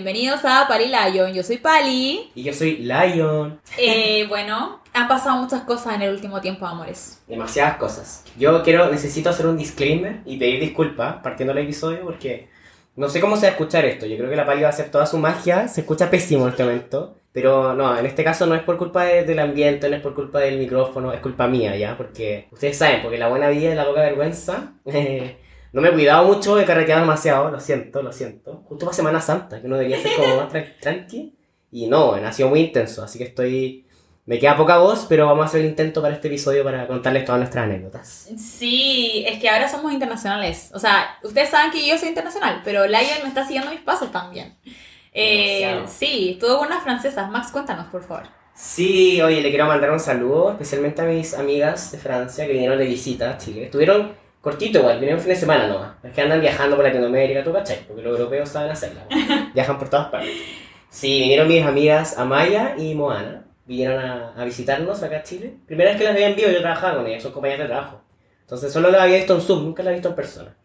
bienvenidos a Pali Lion. Yo soy Pali. Y yo soy Lion. Eh, bueno, han pasado muchas cosas en el último tiempo, amores. Demasiadas cosas. Yo quiero, necesito hacer un disclaimer y pedir disculpas partiendo del episodio porque no sé cómo se va a escuchar esto. Yo creo que la Pali va a hacer toda su magia. Se escucha pésimo en este momento. Pero no, en este caso no es por culpa de- del ambiente, no es por culpa del micrófono, es culpa mía, ¿ya? Porque ustedes saben, porque la buena vida y la poca vergüenza. no me he cuidado mucho, he carreteado demasiado, lo siento, lo siento. Justo para Semana Santa, que uno debería ser como más tran- tranqui. Y no, ha sido muy intenso, así que estoy... Me queda poca voz, pero vamos a hacer el intento para este episodio para contarles todas nuestras anécdotas. Sí, es que ahora somos internacionales. O sea, ustedes saben que yo soy internacional, pero Lion me está siguiendo mis pasos también. Eh, sí, estuvo con unas francesas. Max, cuéntanos, por favor. Sí, oye, le quiero mandar un saludo, especialmente a mis amigas de Francia que vinieron de visita a Chile. Estuvieron cortito igual, vinieron un fin de semana nomás. Es que andan viajando por Latinoamérica, tú cachai, porque los europeos saben hacerla. Viajan por todas partes. Sí, vinieron mis amigas Amaya y Moana. Vinieron a, a visitarnos acá a Chile. Primera vez que las había en vivo, yo trabajaba con ellas, son compañeras de trabajo. Entonces solo las había visto en Zoom, nunca las he visto en persona.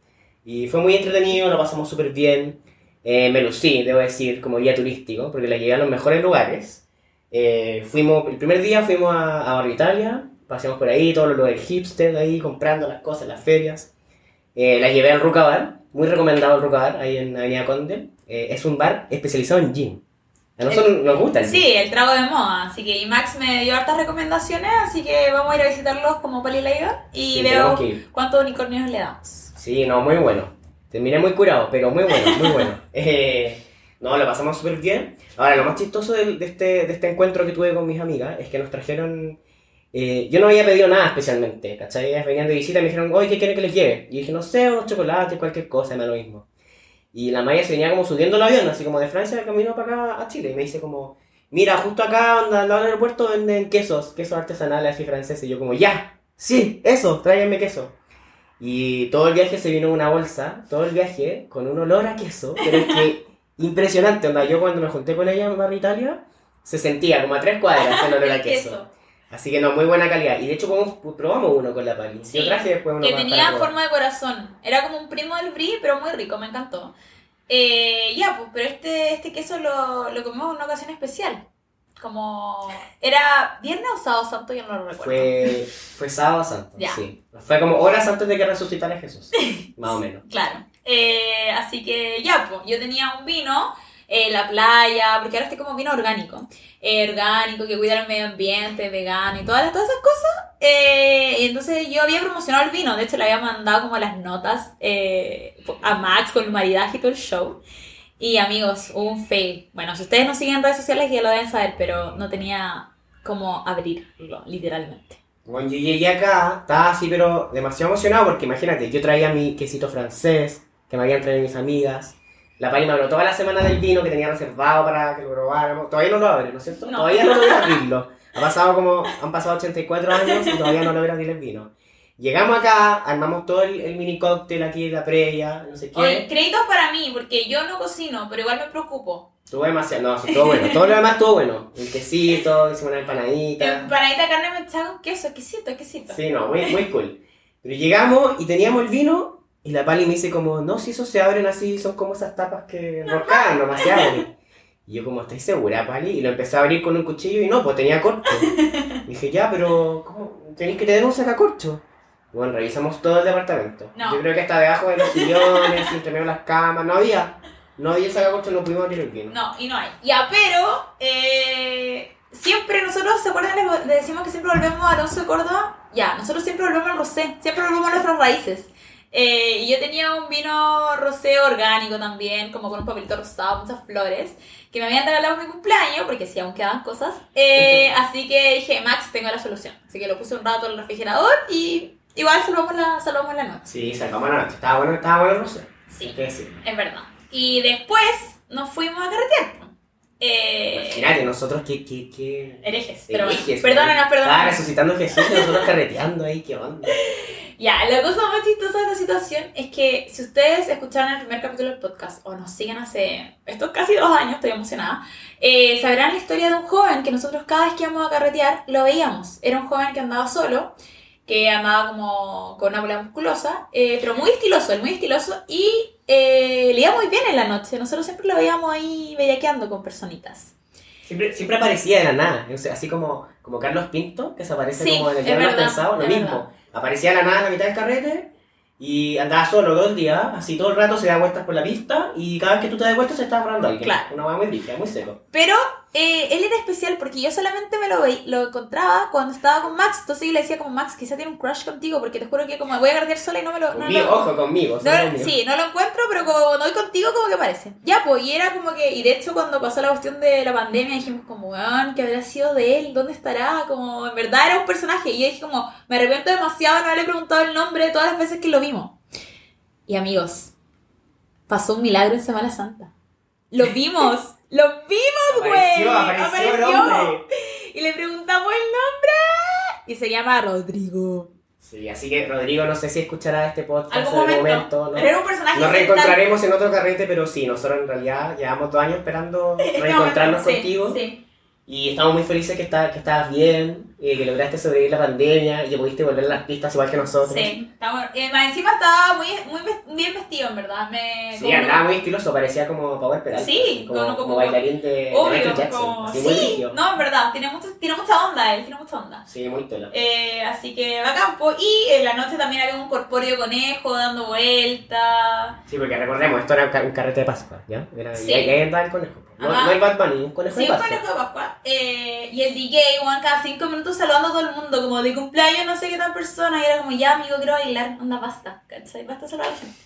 Y fue muy entretenido, lo pasamos súper bien. Eh, me lucí, debo decir, como guía turístico, porque las llevé a los mejores lugares. Eh, fuimos, el primer día fuimos a, a Barrio Italia, paseamos por ahí, todos los lugares hipster, ahí comprando las cosas, las ferias. Eh, las llevé al Ruca Bar, muy recomendado el Ruca Bar, ahí en Avenida Conde. Eh, es un bar especializado en gin. A nosotros nos gusta el gin. Sí, el trago de moda. Así que y Max me dio hartas recomendaciones, así que vamos a ir a visitarlos como Pali y Sí, veo cuántos unicornios le damos. Sí, no, muy bueno. Terminé muy curado, pero muy bueno, muy bueno. Eh, no, lo pasamos súper bien. Ahora, lo más chistoso del- de, este, de este encuentro que tuve con mis amigas es que nos trajeron... eh, yo no había pedido nada especialmente, ¿cachai? Ellas venían de visita y me dijeron, oye, ¿qué quieren que les lleve? Y dije, no sé, unos chocolates, cualquier cosa, me da lo mismo. Y la Maya se venía como subiendo el avión, así como de Francia camino para acá a Chile. Y me dice como, mira, justo acá, onda, al lado del aeropuerto venden quesos, quesos artesanales así franceses. Y yo como, ya, sí, eso, tráiganme queso. Y todo el viaje se vino en una bolsa, todo el viaje con un olor a queso, pero es que impresionante, onda, yo cuando me junté con ella en Barrio Italia, se sentía como a tres cuadras el olor a queso. Así que no, muy buena calidad. Y de hecho podemos- probamos uno con la Pali. Sí, yo traje después uno Que más tenía para forma de corazón. Era como un primo del brie, pero muy rico, me encantó. Eh, ya, pues, pero este, este queso lo, lo comimos en una ocasión especial. Como. ¿Era viernes o sábado santo? Yo no lo recuerdo. Fue, fue sábado santo, Ya. sí. Fue como horas antes de que resucitara Jesús. Más o menos. Claro. Eh, así que ya, pues, yo tenía un vino en la playa, porque ahora estoy como vino orgánico. Eh, orgánico, que cuida el medio ambiente, vegano y todas, todas esas cosas. Eh, y entonces yo había promocionado el vino, de hecho le había mandado como las notas eh, a Max con el maridaje y todo el show. Y amigos, un fail. Bueno, si ustedes no siguen en redes sociales ya lo deben saber, pero no tenía cómo abrirlo, literalmente. Bueno, yo llegué acá, estaba así, pero demasiado emocionado porque imagínate, yo traía mi quesito francés que me habían traído mis amigas. La Pali me habló toda la semana del vino que tenía reservado para que lo probáramos. Todavía no lo abre, ¿no es cierto? No. Todavía no logré abrirlo. Ha pasado como, han pasado 84 años y todavía no logré abrir el vino. Llegamos acá, armamos todo el, el mini cóctel aquí, la previa, no sé qué. Oye, créditos para mí, porque yo no cocino, pero igual me preocupo. Estuvo demasiado, no, estuvo bueno. Todo lo demás estuvo bueno. El quesito, hicimos una empanadita. Empanadita carne mechada con queso, exquisito, exquisito. Sí, no, muy, muy cool. Pero llegamos y teníamos el vino y la Pali me dice como, no, si esos se abren así, son como esas tapas que enroscaban, nomás se abren. Y yo como, ¿estás segura, Pali? Y lo empecé a abrir con un cuchillo y no, pues tenía corcho. dije, ya, pero ¿cómo? Tenéis que tener un sacacorcho. Bueno, revisamos todo el departamento. No. Yo creo que está debajo de los sillones, entre medio las camas, no había. No había sacacorcho, no pudimos abrir el vino. No, y no hay. Ya, pero eh, siempre nosotros, ¿se acuerdan? Le, le decimos que siempre volvemos a Alonso de Córdoba. Ya, nosotros siempre volvemos al rosé, siempre volvemos a nuestras raíces. Eh, y yo tenía un vino rosé orgánico también, como con un papelito rosado, muchas flores, que me habían regalado por mi cumpleaños, porque sí, aún quedaban cosas. Eh, así que dije, Max, tengo la solución. Así que lo puse un rato en el refrigerador y igual salvamos la, salvamos la noche. Sí, sacamos la noche. Estaba bueno, estaba bueno el rosé. Sí. Es verdad. Y después nos fuimos a carretear. Eh, Imagínate, nosotros que, que, que... herejes. Pero Herejes, perdónanos, Estaba perdónanos. resucitando a Jesús y nosotros carreteando ahí, ¿qué onda? Ya, la cosa más chistosa de esta situación es que si ustedes escucharon el primer capítulo del podcast o nos siguen hace estos casi dos años, estoy emocionada, eh, sabrán la historia de un joven que nosotros cada vez que íbamos a carretear lo veíamos. Era un joven que andaba solo que andaba como con una bola musculosa, eh, pero muy estiloso, él muy estiloso, y eh, le iba muy bien en la noche. Nosotros siempre lo veíamos ahí bellaqueando con personitas. Siempre, siempre aparecía de la nada, o sea, así como, como Carlos Pinto, que se aparece Sí, como en el diablo pensado, lo mismo. verdad. Aparecía de la nada en la mitad del carrete y andaba solo todo el día, así todo el rato se da vueltas por la pista y cada vez que tú te das vueltas se está agarrando alguien. Claro. Una hueá muy brígida, muy seco. Pero eh, él era especial porque yo solamente me lo, veí- lo encontraba cuando estaba con Max. Entonces yo le decía como, Max, quizá tiene un crush contigo porque te juro que como voy a cargar sola y no me lo... No, Conmigo, lo- ojo, conmigo. no, conmigo. sí, no lo encuentro, pero como cuando voy contigo como que parece. Ya, pues, y era como que... Y de hecho cuando pasó la cuestión de la pandemia dijimos como, weón, ¿qué habrá sido de él? ¿Dónde estará? Como, en verdad era un personaje. Y yo dije como, me arrepiento demasiado de no haberle preguntado el nombre todas las veces que lo vimos. Y amigos, pasó un milagro en Semana Santa. Lo vimos, lo vimos, güey. Apareció, apareció hombre. Y le preguntamos el nombre. Y se llama Rodrigo. Sí, así que Rodrigo, no sé si escuchará este podcast en algún momento. Pero era un personaje Nos reencontraremos en otro carrete, pero sí, nosotros en realidad llevamos dos años esperando reencontrarnos momento, sí, contigo. sí. Y estamos muy felices que, está, que bien, eh, que lograste sobrevivir la pandemia y que pudiste volver a las pistas igual que nosotros. Sí, bueno. Eh, encima estaba muy, muy bien vestido, en verdad. Me, Sí, andaba muy estiloso, parecía como Power Peralta. Sí, así, como, como- como como- bailarín de, de Obvio, Michael Jackson. muy sí, no, en verdad, tiene, mucho, tiene mucha onda él, tiene mucha onda. Sí, muy tela. Eh, así que bacán, po. Y en la noche también había un corpóreo conejo dando vueltas. Sí, porque recordemos, esto era un, ca- un carrete de Pascua, ¿ya? Era, Sí. Y ahí andaba el conejo. No, no el Bad Bunny, un conejo Sí, de un Pascua. conejo de Pascua. Eh, y el DJ, Juan, cada cinco minutos saludando a todo el mundo, como de cumpleaños, no sé qué tal persona. Y era como, ya, amigo, quiero bailar. Onda, basta, ¿cachai? Basta saludar a la gente. No,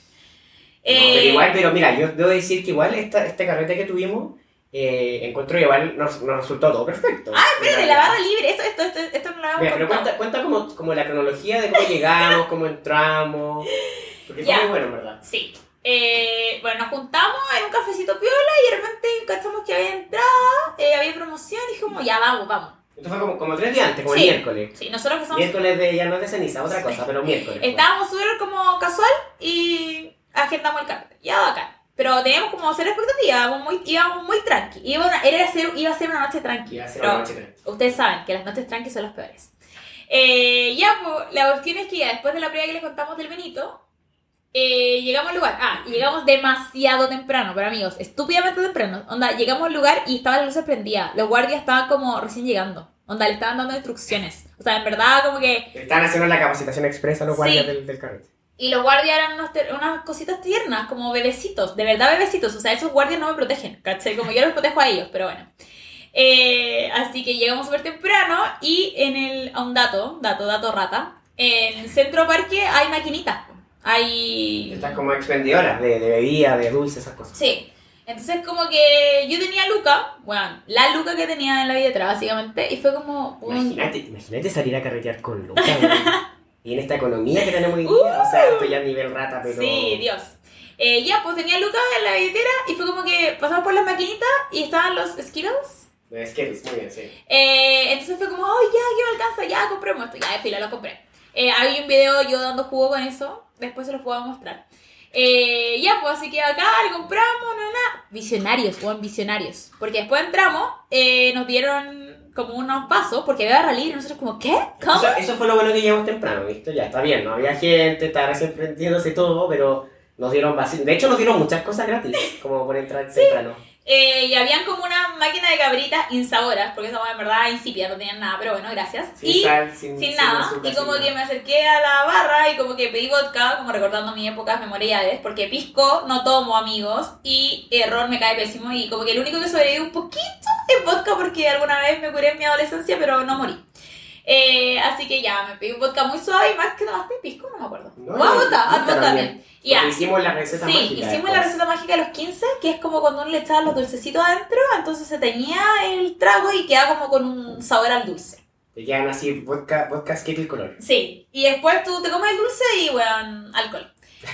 pero Eh, igual, pero mira, yo debo decir que igual esta, este carrete que tuvimos, eh, encuentro que igual nos, nos resultó todo perfecto. Ah, espérate, la barra libre. Esto, esto, esto, esto no lo habíamos pero cuenta, cuenta como, como la cronología de cómo llegamos, cómo entramos. Porque fue muy bueno, en ¿verdad? Sí. Eh, bueno, nos juntamos en un cafecito piola y de repente cachamos que había entrada, eh, había promoción y dijimos, ya vamos, vamos. Esto fue como, como tres días antes, como Sí. el miércoles. Sí, nosotros que somos Miércoles de, ya no es de ceniza, otra cosa, pero miércoles. fue. Estábamos súper como casual y agendamos el carrete. Ya bacán. Pero teníamos como cero expectativa, íbamos muy, íbamos muy tranqui. Iba, una- era ser, iba a ser una noche tranqui. Iba a ser una noche tranqui. ustedes saben que las noches tranqui son las peores. Eh, ya, pues, la cuestión es que ya después de la prueba que les contamos del Benito, eh, llegamos al lugar. Ah, y llegamos demasiado temprano, pero amigos, estúpidamente temprano. Onda, llegamos al lugar y estaba la luz prendida. Los guardias estaban como recién llegando. Onda, le estaban dando instrucciones. O sea, en verdad, como que Estaban haciendo la capacitación expresa los Sí. guardias del, del carrete. Y los guardias eran unos unas cositas tiernas, como bebecitos, de verdad bebecitos. O sea, esos guardias no me protegen, ¿cachai? Como yo los protejo a ellos, pero bueno. Eh, así que llegamos súper temprano y en el. A un dato, dato, dato rata. En el centro parque hay maquinitas. Hay. Están como expendidoras de, de bebida, de dulces, esas cosas. Sí. Entonces, como que yo tenía Luca, bueno, la Luca que tenía en la billetera, básicamente, y fue como. un- Imagínate, imagínate salir a carretear con weón. y en esta economía que tenemos hoy día. o sea, esto ya a nivel rata, pero. Uh. Sí, Dios. Eh, ya, pues tenía Lucas en la billetera y fue como que pasamos por las maquinitas y estaban los Skittles. Es que es muy bien, sí. Eh, entonces fue como, ay, ya, que me alcanza, ya, compremos esto. Ya, de fila, lo compré. Eh, hay un video yo dando jugo con eso, después se los puedo mostrar. Eh, ya, pues así que acá le compramos, no, nada. Visionarios, buen visionarios. Porque después entramos, eh, nos dieron como unos pasos, porque había libre, y nosotros como, ¿qué? ¿Cómo? Eso, eso fue lo bueno que llegamos temprano, ¿viste? Ya está bien, no había gente, estaba recién prendiéndose todo, pero nos dieron vacío. De hecho, nos dieron muchas cosas gratis, como por entrar temprano. Eh, y habían como una máquina de cabritas insaboras, porque esa en verdad insípida, no tenían nada, pero bueno, gracias. Sin y sal, sin, sin nada. azúcar, Y como que nada. me acerqué a la barra y como que pedí vodka, como recordando mi época memoriales, porque pisco no tomo, amigos, y error me cae pésimo. Y como que el único que sobrevivió un poquito es vodka, porque alguna vez me curé en mi adolescencia, pero no morí. Eh, así que ya, me pedí un vodka muy suave y más que tomaste pisco, no me acuerdo. No, o vodka, vodka también. también. Y ya. Porque hicimos la receta Sí, mágica. hicimos después. la receta mágica a los 15, que es como cuando uno le echaba los dulcecitos adentro, entonces se teñía el trago y quedaba como con un sabor al dulce. Te quedan así, vodka, vodka skate el color. Sí, y después tú te comes el dulce y, bueno, alcohol.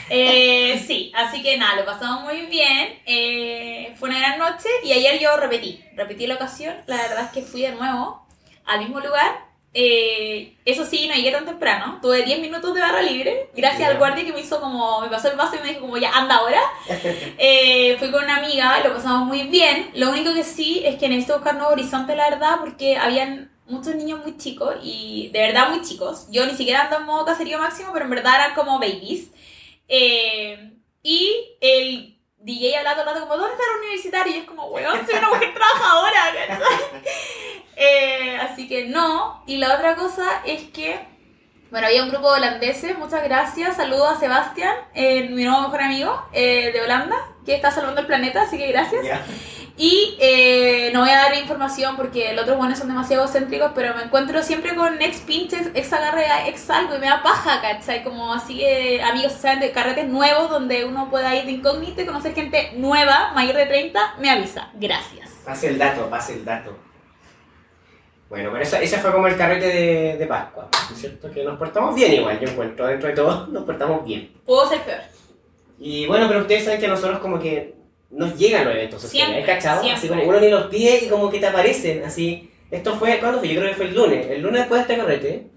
Eh, sí, así que nada, lo pasamos muy bien. eh, fue una gran noche y ayer yo repetí, repetí la ocasión. La verdad es que fui de nuevo al mismo lugar. Eh, eso sí, no llegué tan temprano. Tuve 10 minutos de barra libre. Gracias al guardia que me hizo como, me pasó el vaso y me dijo como, ya, anda ahora. Eh, fui con una amiga, lo pasamos muy bien. Lo único que sí es que necesito buscar nuevo horizonte, la verdad, porque habían muchos niños muy chicos y de verdad muy chicos. Yo ni siquiera ando en modo caserío máximo, pero en verdad eran como babies. Eh, y el DJ hablando, hablando como, ¿dónde está el universitario? Y es como, weón, soy una mujer trabajadora. Eh, así que no. Y la otra cosa es que, bueno, había un grupo de holandeses, muchas gracias. Saludos a Sebastián, eh, mi nuevo mejor amigo eh, de Holanda, que está salvando el planeta, así que gracias. Y eh, no voy a dar información porque los otros buenos son demasiado excéntricos, pero me encuentro siempre con ex pinches, ex agarre, ex algo y me da paja, ¿cachai? Como así que amigos, ¿saben? De carretes nuevos donde uno pueda ir de incógnito y conocer gente nueva, mayor de 30, me avisa. Gracias. Pase el dato, pase el dato. Bueno, pero esa- ese fue como el carrete de, de Pascua, ¿no es cierto? Que nos portamos bien igual, yo encuentro, dentro de todo nos portamos bien. Puedo ser peor. Y bueno, pero ustedes saben que nosotros como que nos llegan los eventos sociales, Siempre, ¿hay cachado? Así como uno ni los pide y como que te aparecen, así. Esto fue, ¿cuándo fue? Yo creo que fue el lunes. El lunes después de este carrete,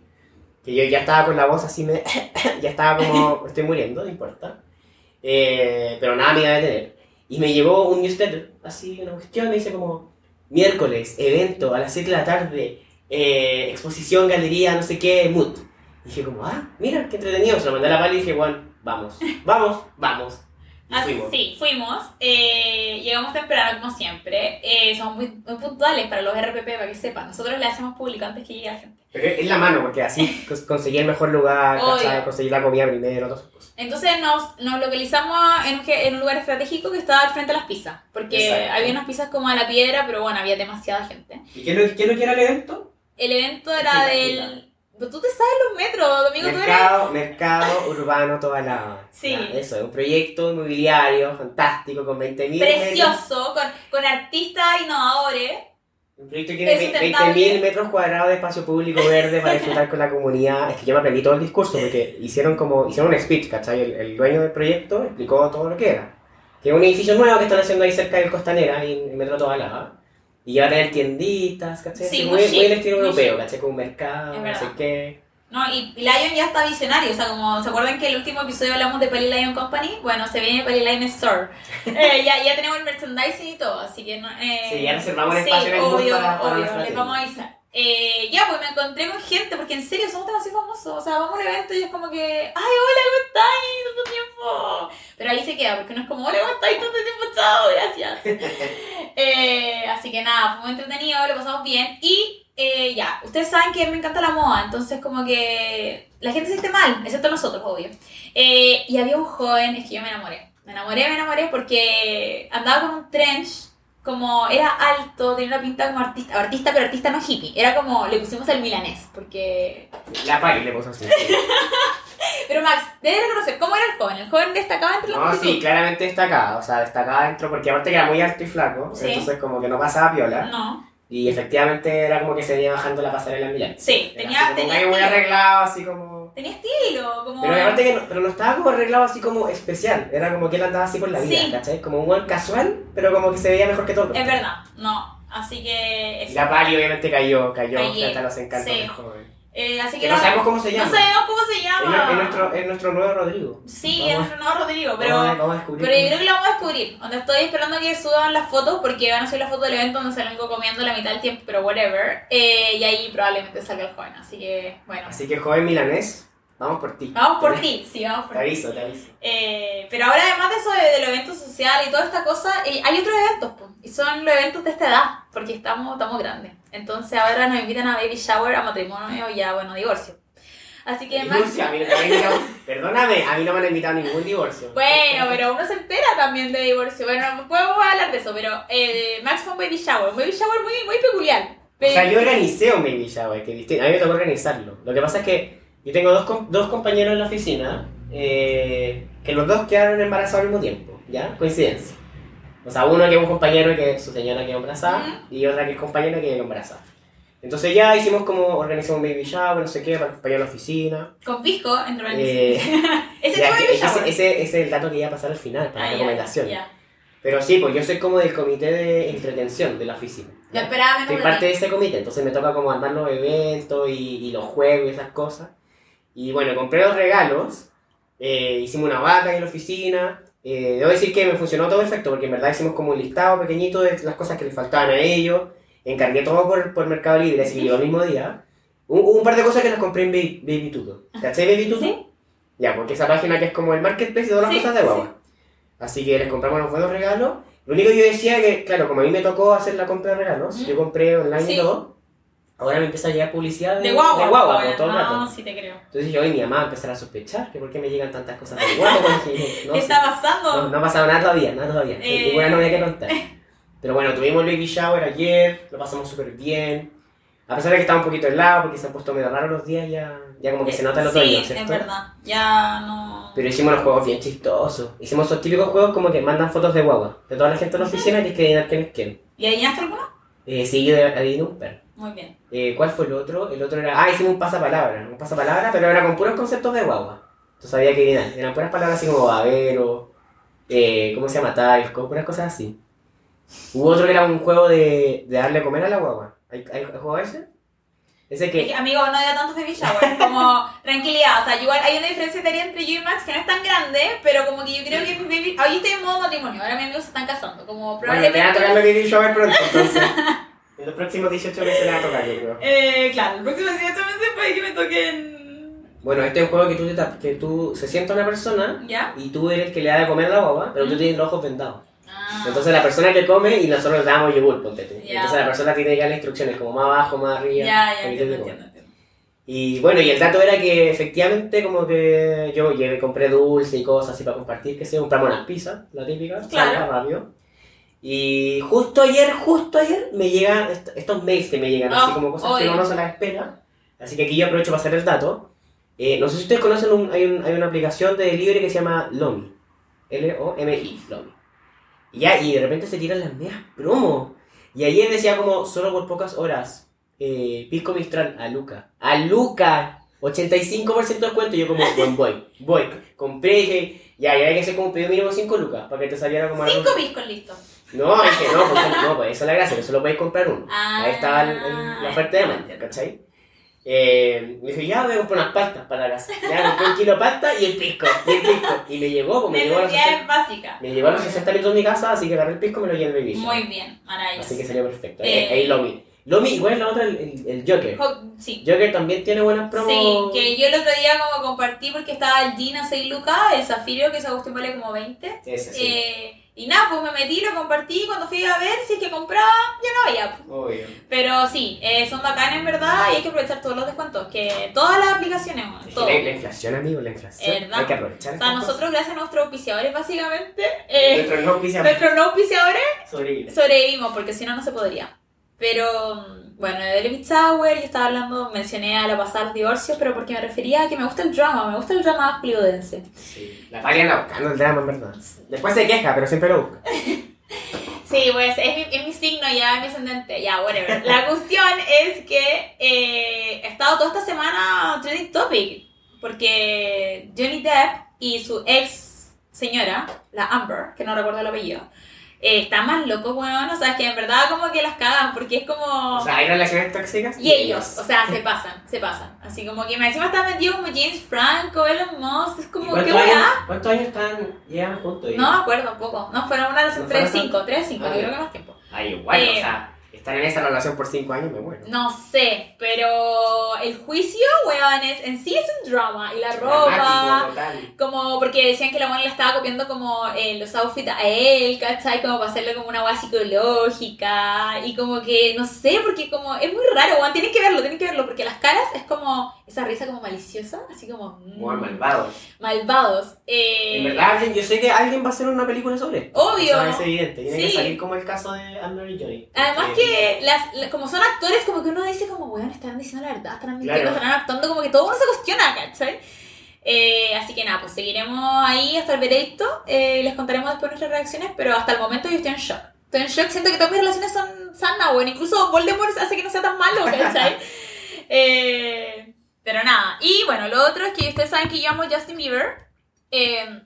que yo ya estaba con la voz así, me, ya estaba como, estoy muriendo, no importa. Eh, pero nada me iba a detener. Y me llevó un newsletter, así, una cuestión, me dice como, miércoles, evento, a las 7 de la tarde, eh, exposición, galería, no sé qué, mood. Dije como, ah, mira, qué entretenido. Se lo mandé a la pali y dije, bueno, vamos, vamos, vamos. Y fuimos. sí, fuimos. Eh, llegamos temprano, como siempre. Eh, somos muy, muy puntuales para los RPP, para que sepan. Nosotros le hacemos público antes que llegue la gente. Pero es la mano, porque así cons- conseguí el mejor lugar, conseguí la comida primero, todas esas cosas. Entonces nos, nos localizamos en un, en un lugar estratégico que estaba al frente de las pizzas. Porque Exacto. había unas pizzas como a la piedra, pero bueno, había demasiada gente. ¿Y qué es lo, qué lo que era el evento? El evento era del... Pero Tú te sabes los metros, Domingo, tú eres... Mercado, mercado urbano, toda la... Sí. ya, eso, es un proyecto inmobiliario fantástico con 20.000 metros. Precioso, con, con artistas innovadores. Un proyecto que tiene Es ve- sustentable. 20.000 metros cuadrados de espacio público verde para disfrutar con la comunidad. Es que yo me aprendí todo el discurso porque hicieron como hicieron un speech, ¿cachai? El, el dueño del proyecto explicó todo lo que era. Que es un edificio nuevo que están haciendo ahí cerca del Costanera, ahí en Metro Tobalaba. Y va a tener tienditas, ¿cachai? Sí, Así muy muy, el estilo europeo. ¿cachai? Con un mercado, no sé qué. No, y Lion ya está visionario, o sea, como se acuerdan que el último episodio hablamos de Pali Lion Company, bueno, se viene Pali Lion Store. Eh, ya, ya tenemos el merchandising y todo, así que no, eh, Sí, ya reservamos el sí, espacio en el obvio, para- para obvio, les vamos a avisar. Eh, ya, pues me encontré con gente, porque en serio somos demasiado famosos, o sea, vamos a un evento y es como que, ay, hola, ¿cómo estáis? Tanto tiempo. Pero ahí se queda, porque no es como, hola, ¿cómo estáis? Tanto tiempo, chao, gracias. Eh, así que nada, fue muy entretenido, lo pasamos bien. Y eh, ya, ustedes saben que me encanta la moda, entonces como que la gente se siente mal, excepto nosotros, obvio. Eh, y había un joven, es que yo me enamoré. Me enamoré, me enamoré porque andaba con un trench, como era alto, tenía una pinta como artista, artista pero artista no hippie. Era como, le pusimos el milanés, porque... La pali le puso así. Pero Max, debes reconocer, ¿cómo era el joven? El joven destacaba entre la No, multitud. sí, claramente destacada. O sea, destacada dentro porque aparte que era muy alto y flaco. Sí. Entonces como que no pasaba piola. No, Y efectivamente era como que se venía bajando la pasarela en Milán. sí, Era tenía, así como tenía muy arreglado, así como... Tenía estilo, como... Pero aparte que no, pero no estaba como arreglado así como especial. Era como que él andaba así por la vida, Sí. ¿cachai? Como un buen casual, pero como que se veía mejor que todo. Es verdad, no. Así que. La pali obviamente cayó, cayó Cayé, frente a los encantos sí. joven. Eh, así que, no sabemos cómo se llama. No sabemos cómo se llama. es nuestro, es nuestro nuevo Rodrigo. Sí, Vamos es nuestro nuevo Rodrigo, pero. vamos, vamos a. Pero yo creo que lo vamos a descubrir. Donde estoy esperando que suban las fotos, porque van a subir las fotos del evento donde salgo comiendo la mitad del tiempo, pero whatever. Eh, y ahí probablemente salga el joven. Así que, bueno. Así que joven milanés, vamos por ti. Vamos por ti, sí, vamos por Te ti. aviso, te aviso. Eh, pero ahora, además de eso de, de los eventos sociales y toda esta cosa, eh, hay otros eventos, po, y son los eventos de esta edad, porque estamos, estamos grandes. Entonces ahora nos invitan a baby shower, a matrimonio y a, bueno, divorcio. Así que Max, Divorcio, a mí no me han invitado- Perdóname, a mí no me han invitado a ningún divorcio. bueno, pero uno se entera también de divorcio. Bueno, podemos hablar de eso, pero eh, Max fue un baby shower, un baby shower muy, muy peculiar. O sea, yo organicé un baby shower, que distinto. A mí me tocó organizarlo. Lo que pasa es que yo tengo dos, com- dos compañeros en la oficina eh, que los dos quedaron embarazados al mismo tiempo, ¿ya? Coincidencia. O sea, uno que es un compañero que su señora quedó embarazada y otra que es compañera que quedó embarazada. Entonces ya hicimos como organizar un baby shower, no sé qué, para acompañar a la oficina. Con pisco, entre. Eh, Ese ya, baby shower. ese, ese- ese es el dato que iba a pasar al final, para Ah, la ya, recomendación. ya. Pero sí, pues yo soy como del comité de entretención de la oficina. Lo esperaba Soy parte de ese comité, entonces me toca como armar los eventos y, y los juegos y esas cosas. Y bueno, compré los regalos, eh, hicimos una vaca en la oficina. Eh, debo decir que me funcionó todo perfecto porque en verdad hicimos como un listado pequeñito de las cosas que les faltaban a ellos. encargué todo por, por Mercado Libre, así que llegó el mismo día. Hubo un par de cosas que las compré en Baby, Baby Tuto. ¿Cachai Baby Tuto? Sí. Ya, porque esa página que es como el marketplace de todas las Sí, cosas de guagua. Así que les compramos los buenos regalos. Lo único que yo decía que, claro, como a mí me tocó hacer la compra de regalos, yo compré online Sí. y todo, ahora me empieza a llegar publicidad de, De guagua. de guagua por todo el rato. No, sí te creo. Entonces dije, oye, mi mamá va a empezar a sospechar que por qué me llegan tantas cosas de guagua. Dije, no, ¿Qué está pasando? No, no ha pasado nada todavía, nada todavía. Eh. Ninguna novia que contar. Pero bueno, tuvimos el baby shower ayer, lo pasamos súper bien. A pesar de que estaba un poquito helado, porque se han puesto medio raros los días, ya, ya como que se nota el otoño, Sí, ¿cierto? es verdad. Ya no. Pero hicimos los juegos bien chistosos. Hicimos esos típicos juegos como que mandan fotos de guagua. De toda la gente en la oficina y tienes que adivinar quién es quién. ¿Y adivinaste alguno? Eh, sí, yo adiviné un perro. Muy bien. Eh, ¿Cuál fue el otro? El otro era... Ah, hicimos un pasapalabra. Un pasapalabra, pero era con puros conceptos de guagua. Entonces había que adivinar. Eran puras palabras así como babero, eh, ¿cómo se llama? Talco, puras cosas así. Hubo otro que era un juego de, de darle a comer a la guagua. ¿Hay, hay, ¿hay jugado ese? Ese Es que, que... amigo, no dio tantos baby shower, como tranquilidad, o sea, igual hay una diferencia etaria entre yo y Max que no es tan grande, pero como que yo creo que mis baby, yo estoy en modo matrimonio, ahora mis amigos se están casando, como Bueno, te a probablemente... tocar lo que he dicho a ver pronto, entonces. En los próximos 18 meses le va a tocar, yo creo. eh, claro, el próximo 18 meses puede que me toquen... Bueno, este es un juego que tú, te que tú se sienta una persona ¿Ya? y tú eres el que le da de comer la guagua, pero tú Mm. tienes los ojos vendados. Ah, Entonces la persona que come y nosotros le damos yogur, ponte tú. Ya. Entonces la persona tiene que dar instrucciones como más abajo, más arriba. ya, ya, entiendo. Y bueno, y el dato era que efectivamente como que yo llegué, compré dulce y cosas así para compartir, que sé, compramos unas pizzas, la típica, Claro. rápido. Y justo ayer, justo ayer, me llegan est- estos mails que me llegan, así Ah, como cosas que uno no se las espera. Así que aquí yo aprovecho para hacer el dato. Eh, no sé si ustedes conocen, un- hay, un- hay una aplicación de delivery que se llama Lomi. L-O-M-I, Lomi. Y ya, y de repente se tiran las medias promo. Y ayer decía como, solo por pocas horas, eh, Pisco Mistral a Luca. ¡A Luca! 85% de descuento. Y yo como, bueno, voy, voy. Compré y dije, ya, ya hay que hacer como un pedido mínimo 5 lucas, para que te saliera como algo- Cinco piscos listos. No, es que no, pues, no, pues esa es la gracia, que solo podéis comprar uno. Ah, Ahí estaba el- el- la oferta de manta, ¿cachai? Eh, me dije, ya voy a comprar unas pastas para la casa. Ya compré un kilo de pasta y el pisco, y el pisco. Y me llegó, pues me llegó a los 60, Necesidades básicas. me llegó a los 60 minutos de mi casa, así que agarré el pisco y me lo llevé al baby. Muy bien, maravilloso. Así que salió perfecto. Eh, Eh, ahí Lomi. Lomi, igual la otra, el, el, el Joker. Jo- Sí. Joker también tiene buenas promos. Sí, que yo el otro día como compartí porque estaba el Jean a 6 lucas, el Zafiro, que esa cuestión vale como 20. Ese sí. Eh, y nada, pues me metí, lo compartí, cuando fui a ver si es que compraba, ya no había. Obvio. Pero sí, eh, son bacanas en verdad y hay que aprovechar todos los descuentos, que todas las aplicaciones, bueno, todo. La, la inflación, amigo, la inflación. ¿Verdad? Hay que aprovechar. O sea, nosotros gracias a nuestros auspiciadores básicamente, eh, Nuestro no auspiciador nuestros no auspiciadores sobrevivimos porque si no, no se podría. Pero bueno, de David Tower yo estaba hablando, mencioné a la pasada los divorcios, pero porque me refería a que me gusta el drama, me gusta el drama hollywoodense. Sí, la Pali anda buscando el drama, en verdad. Después se queja, pero siempre lo busca. Sí, pues es mi, es mi signo ya, es mi ascendente, ya, whatever. La cuestión es que eh, he estado toda esta semana trending topic, porque Johnny Depp y su ex señora, la Amber, que no recuerdo el apellido, eh, están más locos, weón, o sea, es que en verdad como que las cagan, porque es como... O sea, hay relaciones tóxicas. Y ellos, o sea, se pasan, se pasan. Así como que me encima están metidos como James Franco, Elon Musk, es ¿Y como, ¿Cuántos ¿qué weá? ¿Cuántos años están, llevan juntos? No me acuerdo un poco. No, fueron una relación ¿No 3, fueron 5, 3, 5, Ah, yo creo que más tiempo. Ay, igual, Eh, o sea, estar en esa relación por 5 años me muero. No sé, pero el juicio, weón, es, en sí es un drama. Y la ropa, total. como porque decían que la buena le estaba copiando como eh, los outfits a él, ¿cachai? Como para hacerle como una guay psicológica. Y como que, no sé, porque como es muy raro, weón, tienen que verlo, tienen que verlo, porque las caras es como esa risa como maliciosa, así como... mm, Muy malvado. Malvados. Eh, En verdad, alguien- yo sé que alguien va a hacer una película sobre esto. Obvio. Eso es evidente. Tiene que Sí. salir como el caso de Amber y Johnny. Además Porque- que las, la- como son actores, como que uno dice como, weón, estarán diciendo la verdad, estarán mintiendo, Claro. estarán actuando, como que todo uno se cuestiona, ¿cachai? Eh, así que nada, pues seguiremos ahí hasta el veredicto, eh, les contaremos después nuestras reacciones, pero hasta el momento yo estoy en shock. Estoy en shock, siento que todas mis relaciones son sanas, weón, incluso Voldemort hace que no sea tan malo, ¿cachai? Eh, pero nada, y bueno, lo otro es que ustedes saben que yo amo Justin Bieber, eh,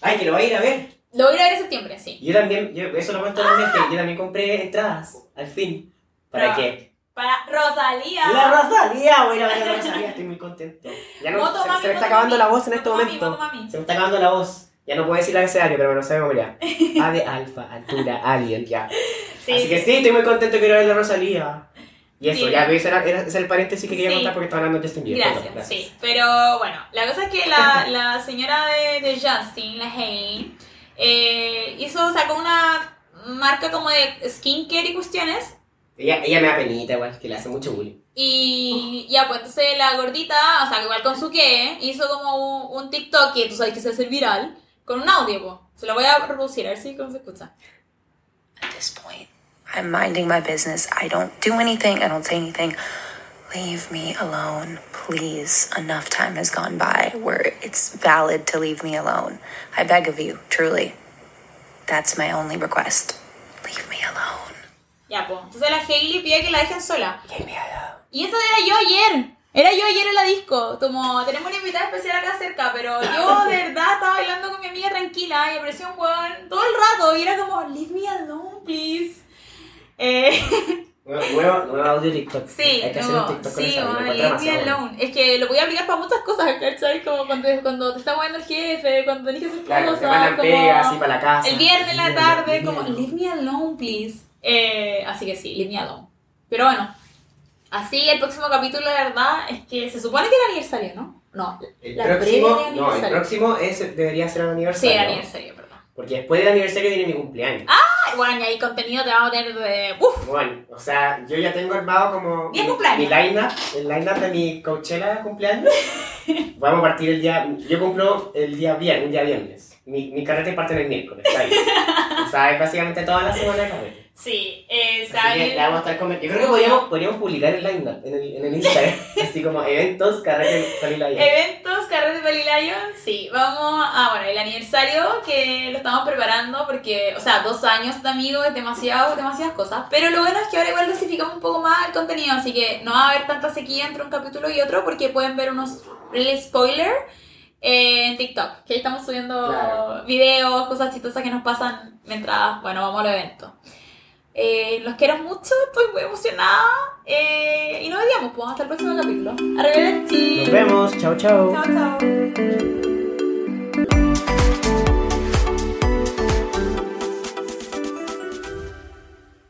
Ay, que lo va a ir a ver. lo voy a ir a ver en septiembre, sí. Yo también, yo, eso lo cuento también, que yo también compré entradas, al fin. ¿Para qué? Para Rosalía. La Rosalía, voy a ir a ver a la Rosalía, estoy muy contento. Ya no, Moto se, mami, se me está acabando mami. la voz en este mami, momento. Se me está acabando la voz. Ya no puedo decir abecedario, pero no cómo ya. A de alfa, altura, alien, ya. Sí, Así sí. que sí, estoy muy contento que ver la Rosalía. Y eso, Sí. ya, ese era, era- ese es el paréntesis que quería Sí. contar porque estaba hablando de Justin Bieber. Gracias, Perdón, sí. Pero bueno, la cosa es que la, la señora de, de Justin, la Hailey, eh, hizo, sacó una marca como de skincare y cuestiones. Ella, ella me da penita igual, que le hace mucho bullying. Y ya, pues entonces la gordita, o sea, igual con su que, hizo como un, un TikTok que tú sabes que se hace viral, con un audio, pues. Se lo voy a reproducir, a ver si cómo se escucha. At this point, I'm minding my business. I don't do anything. I don't say anything. Leave me alone, please. Enough time has gone by where it's valid to leave me alone. I beg of you, truly. That's my only request. Leave me alone. Ya, pues. Entonces la Hailey pide que la dejen sola. Qué miedo. Y eso era yo ayer. Era yo ayer en la disco. Como tenemos una invitada especial acá cerca, pero yo de verdad estaba bailando con mi amiga tranquila y apareció un weón todo el rato y era como, leave me alone, please. Eh, audio TikTok. sí, Hay que hacer un TikTok con sí, esa, bueno. alone. Es que lo voy a aplicar para muchas cosas, ¿cachai? Como cuando, cuando te está moviendo el jefe, cuando tenés que hacer Claro, cosas. te como pega así para la casa. El viernes en la me tarde, como, leave me leave me alone, please. Eh, así que sí, leave me alone. Pero bueno, así el próximo capítulo, la verdad, es que se supone que era aniversario, ¿no? No, El la próximo, no, el próximo es, debería ser el Sí, aniversario. era aniversario, perdón. Porque después del aniversario viene mi cumpleaños. Ay, bueno, y ahí contenido te vamos a tener de... ¡Uf! Bueno, o sea, yo ya tengo armado como mi, cumpleaños. mi line-up, el line-up de mi Coachella de cumpleaños. Vamos a partir el día, yo cumplo el día viernes, un día viernes. Mi, mi carrete parte el miércoles, está bien. O sea, es básicamente toda la semana de carrete. Sí, eh, la vamos a estar Yo creo que podríamos, podríamos publicar el line-up en el, en el Instagram. Así como eventos, carrete, salida ahí. Eventos, carreras de Pelilayo, sí, vamos a, bueno, el aniversario que lo estamos preparando porque, o sea, dos años de amigos es demasiado, demasiadas cosas, pero lo bueno es que ahora igual dosificamos un poco más el contenido, así que no va a haber tanta sequía entre un capítulo y otro porque pueden ver unos el spoiler eh, en TikTok, que ahí estamos subiendo Claro. videos, cosas chistosas que nos pasan mientras, bueno, vamos al evento. Eh, los quiero mucho, estoy muy emocionada eh, y nos veríamos, pues hasta el próximo capítulo. Arrivederci. Nos vemos, chao chao. Chao, chao.